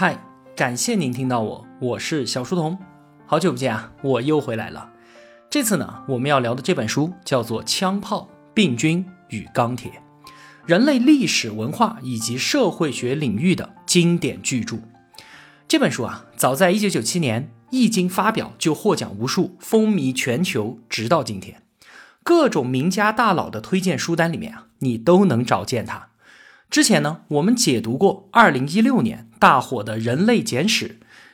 嗨，感谢您听到我，我是小书童，好久不见啊，我又回来了。这次呢，我们要聊的这本书叫做《枪炮、病菌与钢铁：人类历史文化以及社会学领域的经典巨著》。这本书啊，早在1997年一经发表就获奖无数，风靡全球，直到今天，各种名家大佬的推荐书单里面啊，你都能找见它。之前呢，我们解读过2016年大火的《人类简史》，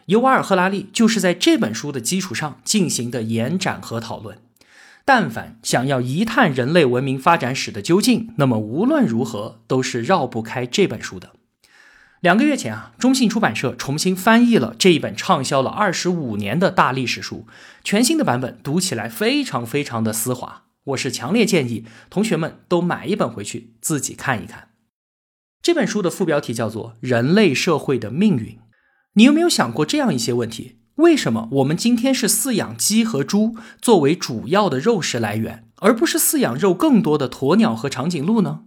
尤瓦尔·赫拉利就是在这本书的基础上进行的延展和讨论。但凡想要一探人类文明发展史的究竟，那么无论如何都是绕不开这本书的。两个月前啊，中信出版社重新翻译了这一本畅销了二十五年的大历史书，全新的版本读起来非常非常的丝滑。我是强烈建议同学们都买一本回去自己看一看。这本书的副标题叫做《人类社会的命运》。你有没有想过这样一些问题？为什么我们今天是饲养鸡和猪作为主要的肉食来源，而不是饲养肉更多的鸵鸟和长颈鹿呢？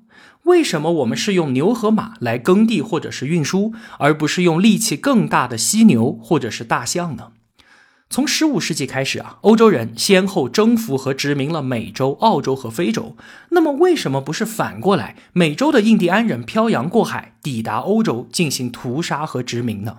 为什么我们是用牛和马来耕地或者是运输，而不是用力气更大的犀牛或者是大象呢？从十五世纪开始啊，欧洲人先后征服和殖民了美洲、澳洲和非洲。那么，为什么不是反过来，美洲的印第安人漂洋过海抵达欧洲进行屠杀和殖民呢？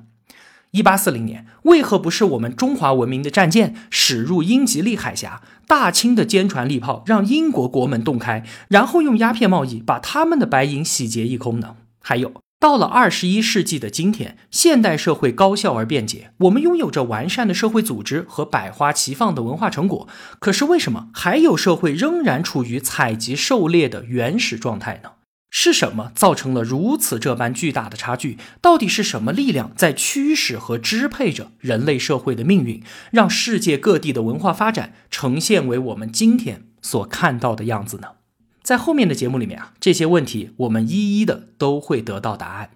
一八四零年，为何不是我们中华文明的战舰驶入英吉利海峡，大清的坚船利炮让英国国门洞开，然后用鸦片贸易把他们的白银洗劫一空呢？还有。到了二十一世纪的今天，现代社会高效而便捷，我们拥有着完善的社会组织和百花齐放的文化成果。可是为什么还有社会仍然处于采集狩猎的原始状态呢？是什么造成了如此这般巨大的差距？到底是什么力量在驱使和支配着人类社会的命运，让世界各地的文化发展呈现为我们今天所看到的样子呢？在后面的节目里面啊，这些问题我们一一的都会得到答案。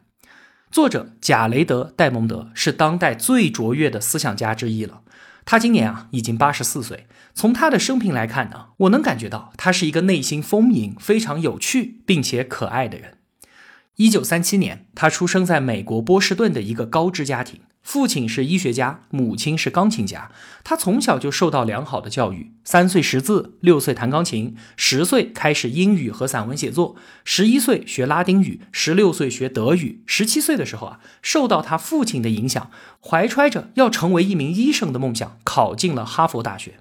作者贾雷德·戴蒙德是当代最卓越的思想家之一了。他今年啊已经八十四岁。从他的生平来看呢，我能感觉到他是一个内心丰盈、非常有趣并且可爱的人。一九三七年，他出生在美国波士顿的一个高知家庭。父亲是医学家，母亲是钢琴家。他从小就受到良好的教育，三岁识字，六岁弹钢琴，十岁开始英语和散文写作，十一岁学拉丁语，十六岁学德语，十七岁的时候啊，受到他父亲的影响，怀揣着要成为一名医生的梦想，考进了哈佛大学。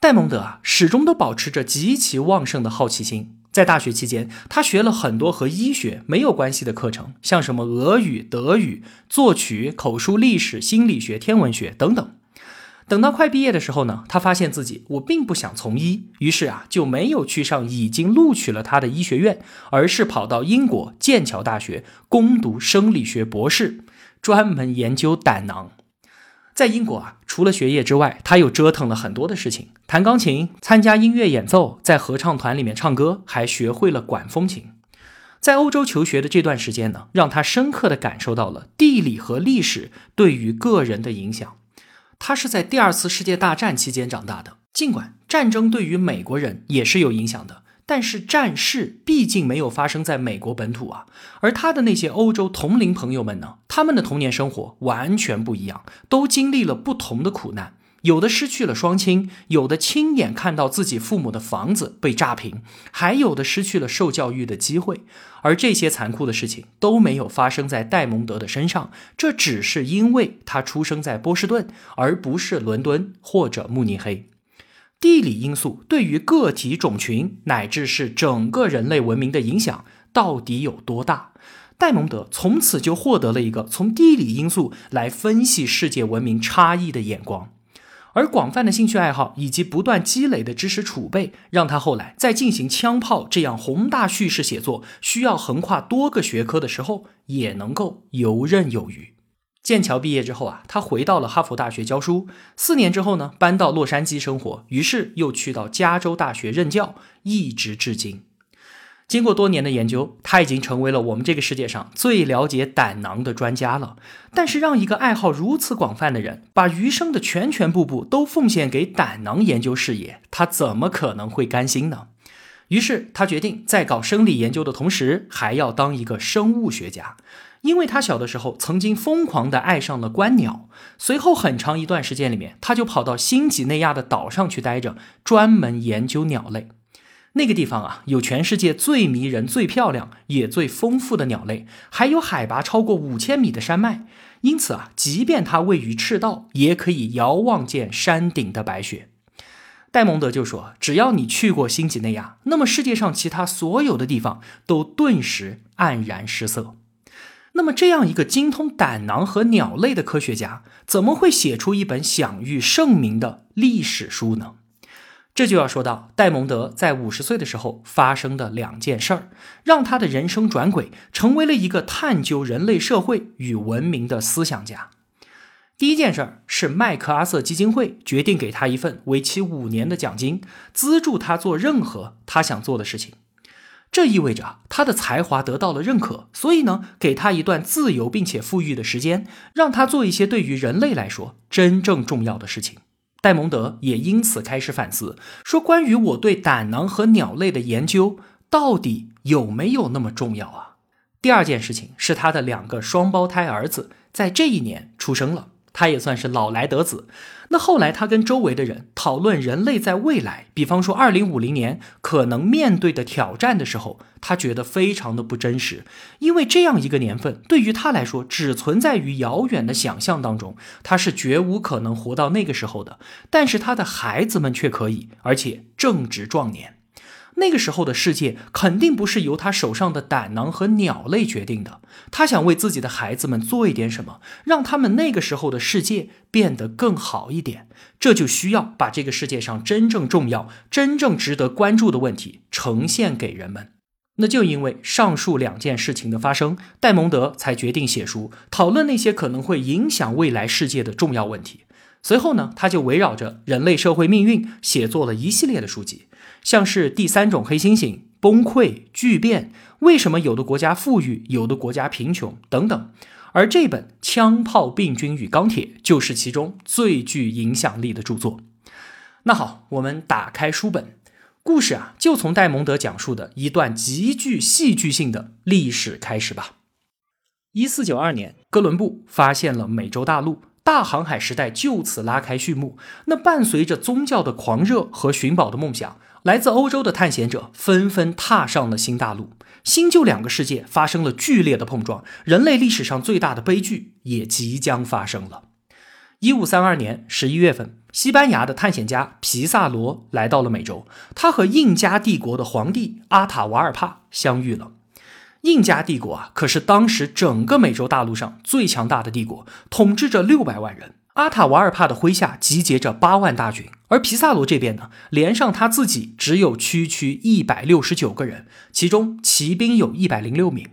戴蒙德啊，始终都保持着极其旺盛的好奇心。在大学期间，他学了很多和医学没有关系的课程，像什么俄语、德语、作曲、口述历史、心理学、天文学等等。等到快毕业的时候呢，他发现自己我并不想从医，于是啊就没有去上已经录取了他的医学院，而是跑到英国剑桥大学攻读生理学博士，专门研究胆囊。在英国啊，除了学业之外，他又折腾了很多的事情：弹钢琴、参加音乐演奏，在合唱团里面唱歌，还学会了管风琴。在欧洲求学的这段时间呢，让他深刻的感受到了地理和历史对于个人的影响。他是在第二次世界大战期间长大的，尽管战争对于美国人也是有影响的。但是战事毕竟没有发生在美国本土啊，而他的那些欧洲同龄朋友们呢？他们的童年生活完全不一样，都经历了不同的苦难，有的失去了双亲，有的亲眼看到自己父母的房子被炸平，还有的失去了受教育的机会。而这些残酷的事情都没有发生在戴蒙德的身上，这只是因为他出生在波士顿，而不是伦敦或者慕尼黑。地理因素对于个体、种群乃至是整个人类文明的影响到底有多大？戴蒙德从此就获得了一个从地理因素来分析世界文明差异的眼光，而广泛的兴趣爱好以及不断积累的知识储备，让他后来在进行枪炮这样宏大叙事写作需要横跨多个学科的时候，也能够游刃有余。剑桥毕业之后啊，他回到了哈佛大学教书。四年之后呢，搬到洛杉矶生活，于是又去到加州大学任教，一直至今。经过多年的研究，他已经成为了我们这个世界上最了解胆囊的专家了。但是，让一个爱好如此广泛的人，把余生的全全部部都奉献给胆囊研究事业，他怎么可能会甘心呢？于是他决定在搞生理研究的同时，还要当一个生物学家。因为他小的时候曾经疯狂地爱上了观鸟，随后很长一段时间里面，他就跑到新几内亚的岛上去待着，专门研究鸟类。那个地方啊，有全世界最迷人、最漂亮也最丰富的鸟类，还有海拔超过五千米的山脉。因此啊，即便它位于赤道，也可以遥望见山顶的白雪。戴蒙德就说：“只要你去过新几内亚，那么世界上其他所有的地方都顿时黯然失色。”那么，这样一个精通胆囊和鸟类的科学家，怎么会写出一本享誉盛名的历史书呢？这就要说到戴蒙德在五十岁的时候发生的两件事儿，让他的人生转轨，成为了一个探究人类社会与文明的思想家。第一件事儿是麦克阿瑟基金会决定给他一份为期五年的奖金，资助他做任何他想做的事情。这意味着他的才华得到了认可，所以呢，给他一段自由并且富裕的时间，让他做一些对于人类来说真正重要的事情。戴蒙德也因此开始反思，说关于我对胆囊和鸟类的研究到底有没有那么重要啊？第二件事情是他的两个双胞胎儿子在这一年出生了。他也算是老来得子。那后来，他跟周围的人讨论人类在未来，比方说二零五零年可能面对的挑战的时候，他觉得非常的不真实，因为这样一个年份对于他来说只存在于遥远的想象当中，他是绝无可能活到那个时候的。但是他的孩子们却可以，而且正值壮年。那个时候的世界肯定不是由他手上的胆囊和鸟类决定的。他想为自己的孩子们做一点什么，让他们那个时候的世界变得更好一点。这就需要把这个世界上真正重要、真正值得关注的问题呈现给人们。那就因为上述两件事情的发生，戴蒙德才决定写书，讨论那些可能会影响未来世界的重要问题。随后呢，他就围绕着人类社会命运写作了一系列的书籍。像是第三种黑猩猩、崩溃、巨变，为什么有的国家富裕，有的国家贫穷等等，而这本《枪炮、病菌与钢铁》就是其中最具影响力的著作。那好，我们打开书本，故事啊，就从戴蒙德讲述的一段极具戏剧性的历史开始吧。一四九二年，哥伦布发现了美洲大陆，大航海时代就此拉开序幕。那伴随着宗教的狂热和寻宝的梦想。来自欧洲的探险者纷纷踏上了新大陆，新旧两个世界发生了剧烈的碰撞，人类历史上最大的悲剧也即将发生了。一五三二年十一月份，西班牙的探险家皮萨罗来到了美洲，他和印加帝国的皇帝阿塔瓦尔帕相遇了。印加帝国啊，可是当时整个美洲大陆上最强大的帝国，统治着六百万人。阿塔瓦尔帕的麾下集结着八万大军，而皮萨罗这边呢，连上他自己只有区区一百六十九个人，其中骑兵有一百零六名。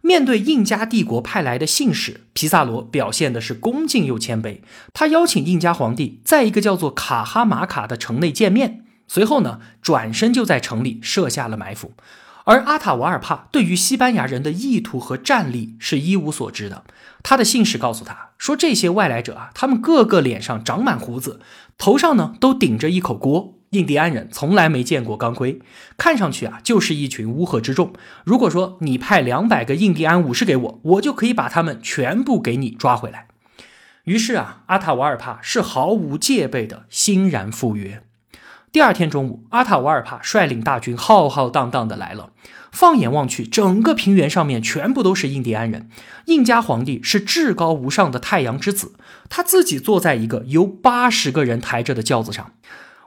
面对印加帝国派来的信使，皮萨罗表现的是恭敬又谦卑。他邀请印加皇帝在一个叫做卡哈马卡的城内见面，随后呢，转身就在城里设下了埋伏。而阿塔瓦尔帕对于西班牙人的意图和战力是一无所知的。他的信使告诉他说：“这些外来者啊，他们个个脸上长满胡子，头上呢都顶着一口锅。印第安人从来没见过钢盔，看上去啊就是一群乌合之众。如果说你派两百个印第安武士给我，我就可以把他们全部给你抓回来。”于是啊，阿塔瓦尔帕是毫无戒备的欣然赴约。第二天中午，阿塔瓦尔帕率领大军浩浩荡荡的来了。放眼望去，整个平原上面全部都是印第安人。印加皇帝是至高无上的太阳之子，他自己坐在一个由八十个人抬着的轿子上。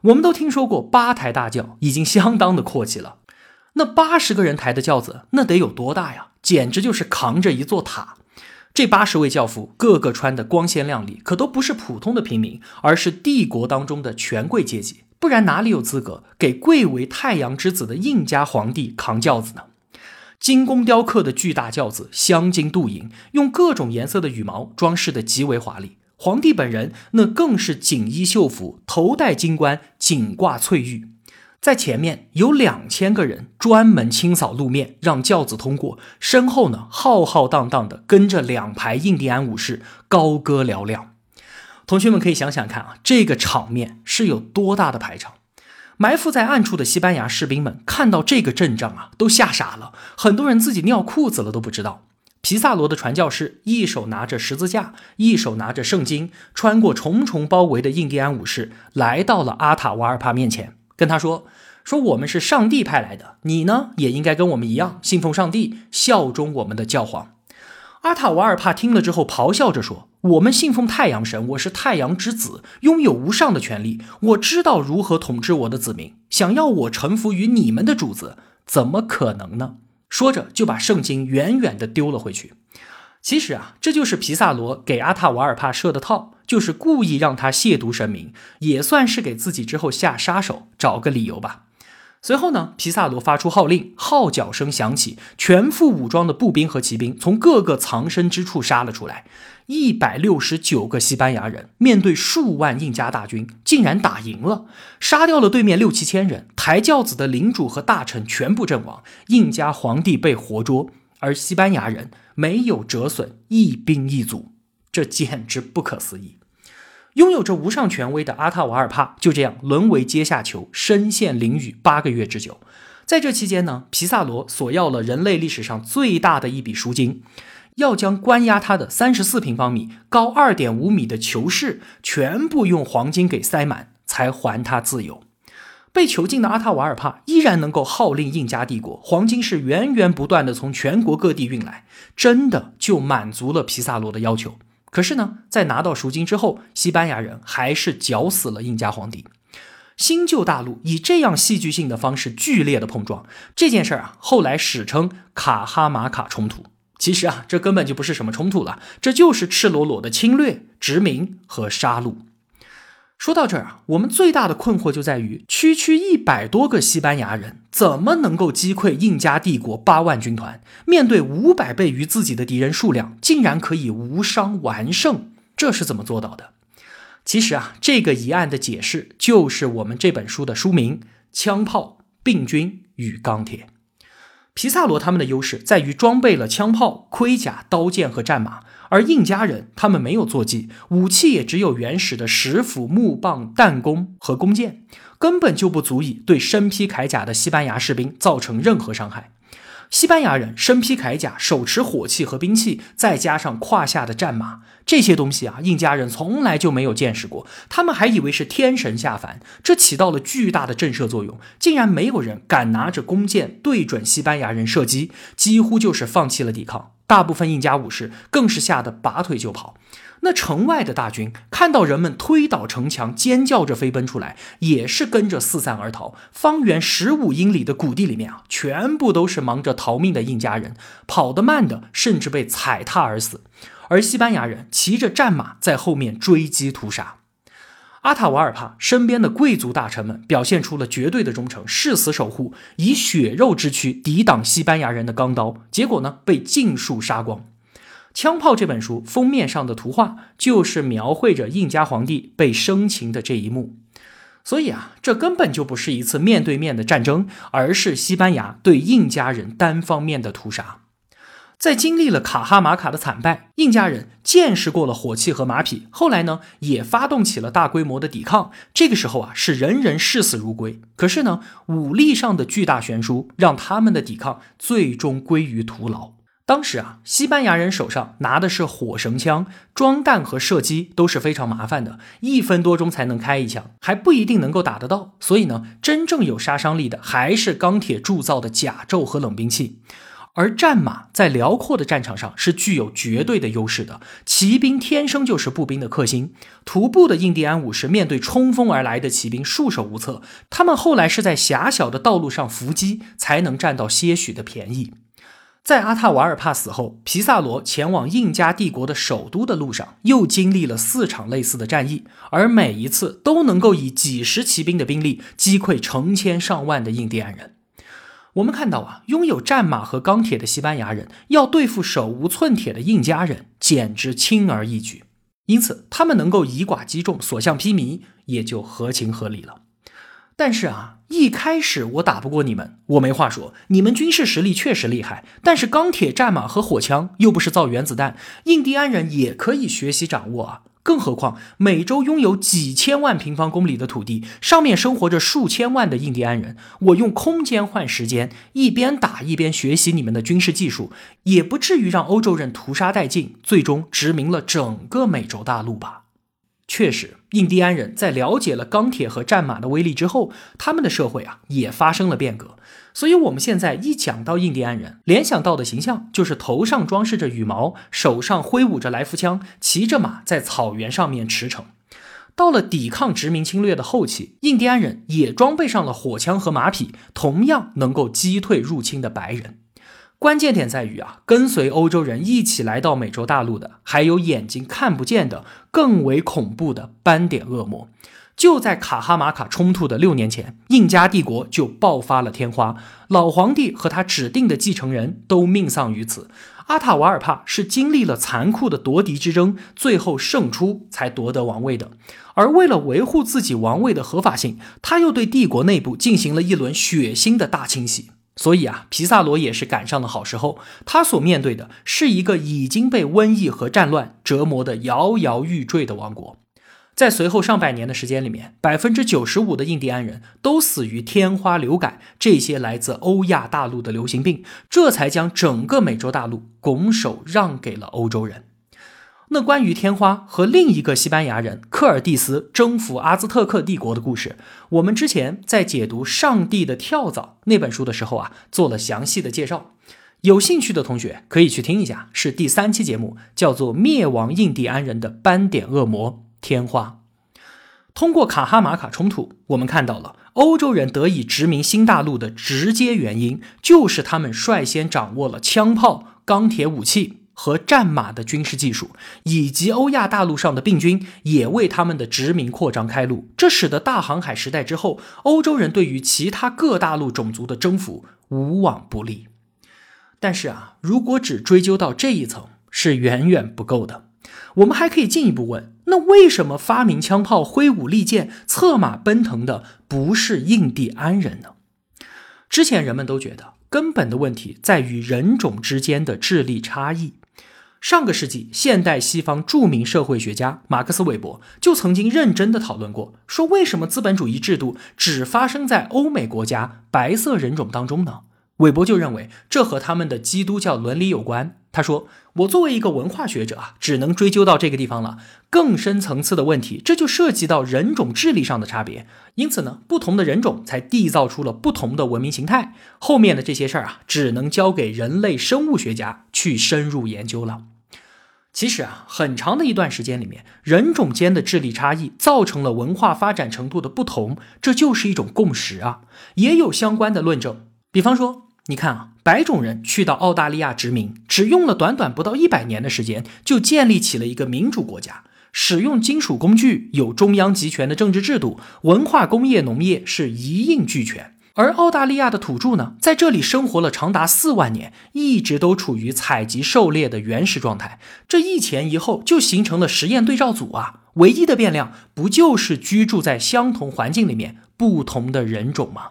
我们都听说过八抬大轿，已经相当的阔气了。那八十个人抬的轿子，那得有多大呀？简直就是扛着一座塔。这八十位轿夫个个穿的光鲜亮丽，可都不是普通的平民，而是帝国当中的权贵阶级。不然哪里有资格给贵为太阳之子的印加皇帝扛轿子呢？精工雕刻的巨大轿子镶金镀银，用各种颜色的羽毛装饰的极为华丽。皇帝本人那更是锦衣绣服，头戴金冠，颈挂翠玉。在前面有两千个人专门清扫路面，让轿子通过。身后呢，浩浩荡荡的跟着两排印第安武士，高歌嘹亮。同学们可以想想看啊，这个场面是有多大的排场？埋伏在暗处的西班牙士兵们看到这个阵仗啊，都吓傻了，很多人自己尿裤子了都不知道。皮萨罗的传教士一手拿着十字架，一手拿着圣经，穿过重重包围的印第安武士，来到了阿塔瓦尔帕面前，跟他说：“说我们是上帝派来的，你呢也应该跟我们一样信奉上帝，效忠我们的教皇。”阿塔瓦尔帕听了之后，咆哮着说：“我们信奉太阳神，我是太阳之子，拥有无上的权利。我知道如何统治我的子民。想要我臣服于你们的主子，怎么可能呢？”说着，就把圣经远远地丢了回去。其实啊，这就是皮萨罗给阿塔瓦尔帕设的套，就是故意让他亵渎神明，也算是给自己之后下杀手找个理由吧。随后呢，皮萨罗发出号令，号角声响起，全副武装的步兵和骑兵从各个藏身之处杀了出来。一百六十九个西班牙人面对数万印加大军，竟然打赢了，杀掉了对面六七千人。抬轿子的领主和大臣全部阵亡，印加皇帝被活捉，而西班牙人没有折损一兵一卒，这简直不可思议。拥有着无上权威的阿塔瓦尔帕就这样沦为阶下囚，身陷囹圄八个月之久。在这期间呢，皮萨罗索要了人类历史上最大的一笔赎金，要将关押他的三十四平方米、高二点五米的囚室全部用黄金给塞满，才还他自由。被囚禁的阿塔瓦尔帕依然能够号令印加帝国，黄金是源源不断的从全国各地运来，真的就满足了皮萨罗的要求。可是呢，在拿到赎金之后，西班牙人还是绞死了印加皇帝。新旧大陆以这样戏剧性的方式剧烈的碰撞，这件事儿啊，后来史称卡哈马卡冲突。其实啊，这根本就不是什么冲突了，这就是赤裸裸的侵略、殖民和杀戮。说到这儿啊，我们最大的困惑就在于，区区一百多个西班牙人怎么能够击溃印加帝国八万军团？面对五百倍于自己的敌人数量，竟然可以无伤完胜，这是怎么做到的？其实啊，这个疑案的解释就是我们这本书的书名《枪炮、病菌与钢铁》。皮萨罗他们的优势在于装备了枪炮、盔甲、刀剑和战马。而印加人他们没有坐骑，武器也只有原始的石斧、木棒、弹弓和弓箭，根本就不足以对身披铠甲的西班牙士兵造成任何伤害。西班牙人身披铠甲，手持火器和兵器，再加上胯下的战马，这些东西啊，印加人从来就没有见识过。他们还以为是天神下凡，这起到了巨大的震慑作用，竟然没有人敢拿着弓箭对准西班牙人射击，几乎就是放弃了抵抗。大部分印加武士更是吓得拔腿就跑。那城外的大军看到人们推倒城墙，尖叫着飞奔出来，也是跟着四散而逃。方圆十五英里的谷地里面啊，全部都是忙着逃命的印加人，跑得慢的甚至被踩踏而死。而西班牙人骑着战马在后面追击屠杀。阿塔瓦尔帕身边的贵族大臣们表现出了绝对的忠诚，誓死守护，以血肉之躯抵挡西班牙人的钢刀。结果呢，被尽数杀光。《枪炮》这本书封面上的图画就是描绘着印加皇帝被生擒的这一幕。所以啊，这根本就不是一次面对面的战争，而是西班牙对印加人单方面的屠杀。在经历了卡哈马卡的惨败，印加人见识过了火器和马匹，后来呢，也发动起了大规模的抵抗。这个时候啊，是人人视死如归。可是呢，武力上的巨大悬殊，让他们的抵抗最终归于徒劳。当时啊，西班牙人手上拿的是火绳枪，装弹和射击都是非常麻烦的，一分多钟才能开一枪，还不一定能够打得到。所以呢，真正有杀伤力的还是钢铁铸造的甲胄和冷兵器。而战马在辽阔的战场上是具有绝对的优势的，骑兵天生就是步兵的克星。徒步的印第安武士面对冲锋而来的骑兵束手无策，他们后来是在狭小的道路上伏击，才能占到些许的便宜。在阿塔瓦尔帕死后，皮萨罗前往印加帝国的首都的路上，又经历了四场类似的战役，而每一次都能够以几十骑兵的兵力击溃成千上万的印第安人。我们看到啊，拥有战马和钢铁的西班牙人要对付手无寸铁的印加人，简直轻而易举。因此，他们能够以寡击众，所向披靡，也就合情合理了。但是啊，一开始我打不过你们，我没话说。你们军事实力确实厉害，但是钢铁战马和火枪又不是造原子弹，印第安人也可以学习掌握啊。更何况美洲拥有几千万平方公里的土地，上面生活着数千万的印第安人。我用空间换时间，一边打一边学习你们的军事技术，也不至于让欧洲人屠杀殆尽，最终殖民了整个美洲大陆吧？确实，印第安人在了解了钢铁和战马的威力之后，他们的社会啊也发生了变革。所以，我们现在一讲到印第安人，联想到的形象就是头上装饰着羽毛，手上挥舞着来福枪，骑着马在草原上面驰骋。到了抵抗殖民侵略的后期，印第安人也装备上了火枪和马匹，同样能够击退入侵的白人。关键点在于啊，跟随欧洲人一起来到美洲大陆的，还有眼睛看不见的更为恐怖的斑点恶魔。就在卡哈马卡冲突的六年前，印加帝国就爆发了天花，老皇帝和他指定的继承人都命丧于此。阿塔瓦尔帕是经历了残酷的夺嫡之争，最后胜出才夺得王位的。而为了维护自己王位的合法性，他又对帝国内部进行了一轮血腥的大清洗。所以啊，皮萨罗也是赶上了好时候，他所面对的是一个已经被瘟疫和战乱折磨得摇摇欲坠的王国。在随后上百年的时间里面，百分之九十五的印第安人都死于天花、流感这些来自欧亚大陆的流行病，这才将整个美洲大陆拱手让给了欧洲人。那关于天花和另一个西班牙人科尔蒂斯征服阿兹特克帝国的故事，我们之前在解读《上帝的跳蚤》那本书的时候啊，做了详细的介绍。有兴趣的同学可以去听一下，是第三期节目，叫做《灭亡印第安人的斑点恶魔》。天花，通过卡哈马卡冲突，我们看到了欧洲人得以殖民新大陆的直接原因，就是他们率先掌握了枪炮、钢铁武器和战马的军事技术，以及欧亚大陆上的病菌也为他们的殖民扩张开路。这使得大航海时代之后，欧洲人对于其他各大陆种族的征服无往不利。但是啊，如果只追究到这一层，是远远不够的。我们还可以进一步问：那为什么发明枪炮、挥舞利剑、策马奔腾的不是印第安人呢？之前人们都觉得根本的问题在于人种之间的智力差异。上个世纪，现代西方著名社会学家马克思韦伯就曾经认真的讨论过，说为什么资本主义制度只发生在欧美国家白色人种当中呢？韦伯就认为这和他们的基督教伦理有关。他说：“我作为一个文化学者啊，只能追究到这个地方了。更深层次的问题，这就涉及到人种智力上的差别。因此呢，不同的人种才缔造出了不同的文明形态。后面的这些事儿啊，只能交给人类生物学家去深入研究了。其实啊，很长的一段时间里面，人种间的智力差异造成了文化发展程度的不同，这就是一种共识啊。也有相关的论证，比方说。”你看啊，白种人去到澳大利亚殖民，只用了短短不到一百年的时间，就建立起了一个民主国家，使用金属工具，有中央集权的政治制度，文化、工业、农业是一应俱全。而澳大利亚的土著呢，在这里生活了长达四万年，一直都处于采集狩猎的原始状态，这一前一后就形成了实验对照组啊。唯一的变量不就是居住在相同环境里面不同的人种吗？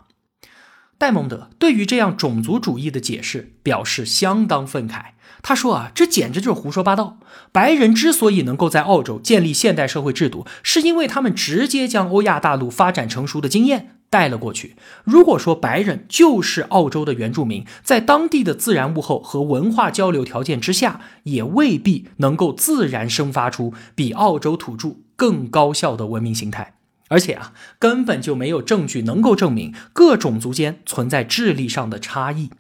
戴蒙德对于这样种族主义的解释表示相当愤慨。他说：“啊，这简直就是胡说八道！白人之所以能够在澳洲建立现代社会制度，是因为他们直接将欧亚大陆发展成熟的经验带了过去。如果说白人就是澳洲的原住民，在当地的自然物候和文化交流条件之下，也未必能够自然生发出比澳洲土著更高效的文明形态。”而且啊，根本就没有证据能够证明各种族间存在智力上的差异。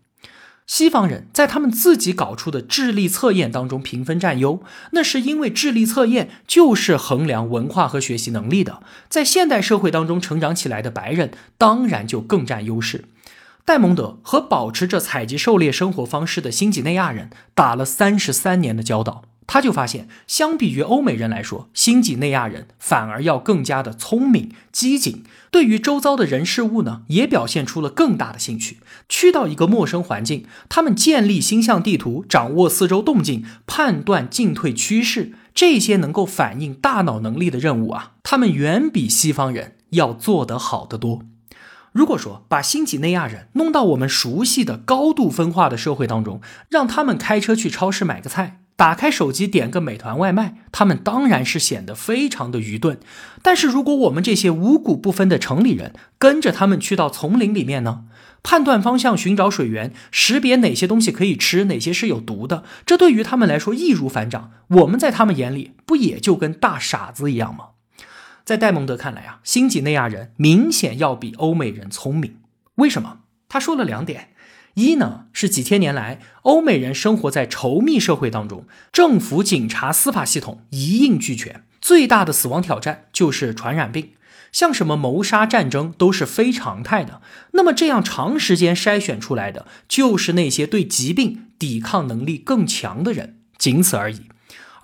西方人在他们自己搞出的智力测验当中评分占优，那是因为智力测验就是衡量文化和学习能力的。在现代社会当中成长起来的白人，当然就更占优势。戴蒙德和保持着采集狩猎生活方式的新几内亚人打了三十三年的交道。他就发现，相比于欧美人来说，新几内亚人反而要更加的聪明、机警，对于周遭的人事物呢，也表现出了更大的兴趣。去到一个陌生环境，他们建立星象地图，掌握四周动静，判断进退趋势，这些能够反映大脑能力的任务啊，他们远比西方人要做得好得多。如果说把新几内亚人弄到我们熟悉的高度分化的社会当中，让他们开车去超市买个菜，打开手机点个美团外卖，他们当然是显得非常的愚钝。但是如果我们这些五谷不分的城里人跟着他们去到丛林里面呢？判断方向，寻找水源，识别哪些东西可以吃，哪些是有毒的，这对于他们来说易如反掌。我们在他们眼里不也就跟大傻子一样吗？在戴蒙德看来啊，新几内亚人明显要比欧美人聪明。为什么？他说了两点：一呢是几千年来欧美人生活在稠密社会当中，政府、警察、司法系统一应俱全，最大的死亡挑战就是传染病。像什么谋杀、战争都是非常态的。那么这样长时间筛选出来的，就是那些对疾病抵抗能力更强的人，仅此而已。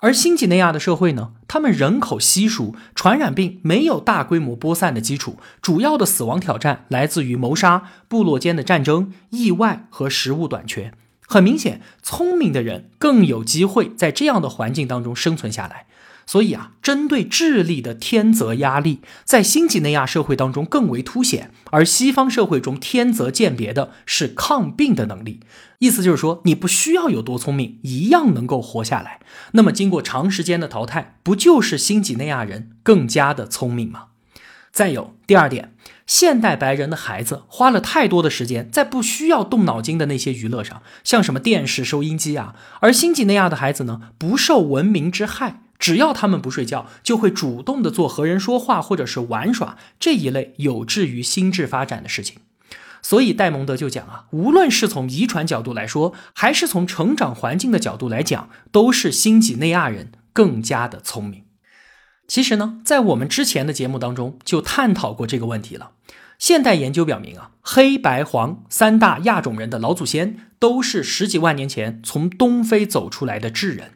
而新几内亚的社会呢，他们人口稀疏，传染病没有大规模播散的基础，主要的死亡挑战来自于谋杀、部落间的战争、意外和食物短缺。很明显，聪明的人更有机会在这样的环境当中生存下来。所以啊，针对智力的天择压力，在新几内亚社会当中更为凸显，而西方社会中天择鉴别的是抗病的能力。意思就是说，你不需要有多聪明，一样能够活下来。那么，经过长时间的淘汰，不就是新几内亚人更加的聪明吗？再有第二点，现代白人的孩子花了太多的时间在不需要动脑筋的那些娱乐上，像什么电视、收音机啊，而新几内亚的孩子呢，不受文明之害。只要他们不睡觉，就会主动的做和人说话或者是玩耍这一类有志于心智发展的事情。所以戴蒙德就讲啊，无论是从遗传角度来说，还是从成长环境的角度来讲，都是新几内亚人更加的聪明。其实呢，在我们之前的节目当中就探讨过这个问题了。现代研究表明啊，黑白黄三大亚种人的老祖先都是十几万年前从东非走出来的智人。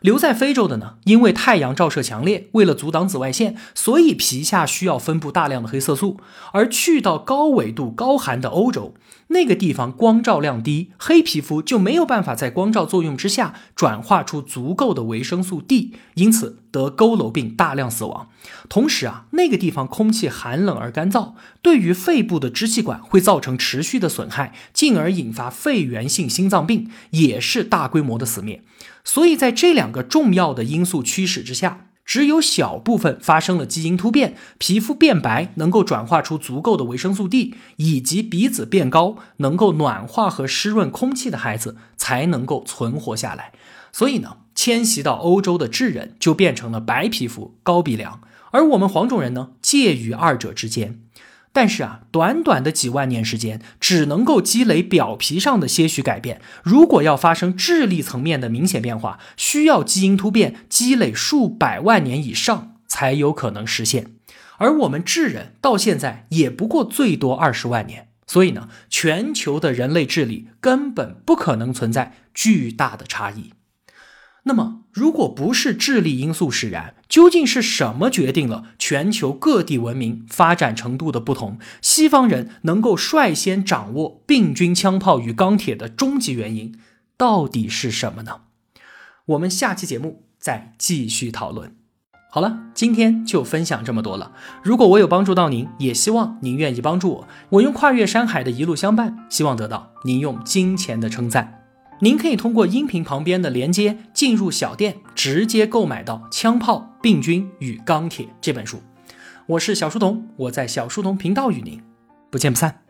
留在非洲的呢，因为太阳照射强烈，为了阻挡紫外线，所以皮下需要分布大量的黑色素。而去到高纬度、高寒的欧洲，那个地方光照量低，黑皮肤就没有办法在光照作用之下转化出足够的维生素 D，因此得佝偻病，大量死亡。同时啊，那个地方空气寒冷而干燥，对于肺部的支气管会造成持续的损害，进而引发肺源性心脏病，也是大规模的死灭。所以在这两个重要的因素驱使之下，只有小部分发生了基因突变，皮肤变白，能够转化出足够的维生素 D，以及鼻子变高，能够暖化和湿润空气的孩子才能够存活下来。所以呢，迁徙到欧洲的智人就变成了白皮肤、高鼻梁，而我们黄种人呢，介于二者之间。但是啊，短短的几万年时间，只能够积累表皮上的些许改变。如果要发生智力层面的明显变化，需要基因突变积累数百万年以上才有可能实现。而我们智人到现在也不过最多二十万年，所以呢，全球的人类智力根本不可能存在巨大的差异。那么，如果不是智力因素使然，究竟是什么决定了全球各地文明发展程度的不同？西方人能够率先掌握病菌、枪炮与钢铁的终极原因，到底是什么呢？我们下期节目再继续讨论。好了，今天就分享这么多了。如果我有帮助到您，也希望您愿意帮助我。我用跨越山海的一路相伴，希望得到您用金钱的称赞。您可以通过音频旁边的连接进入小店，直接购买到《枪炮、病菌与钢铁》这本书。我是小书童，我在小书童频道与您不见不散。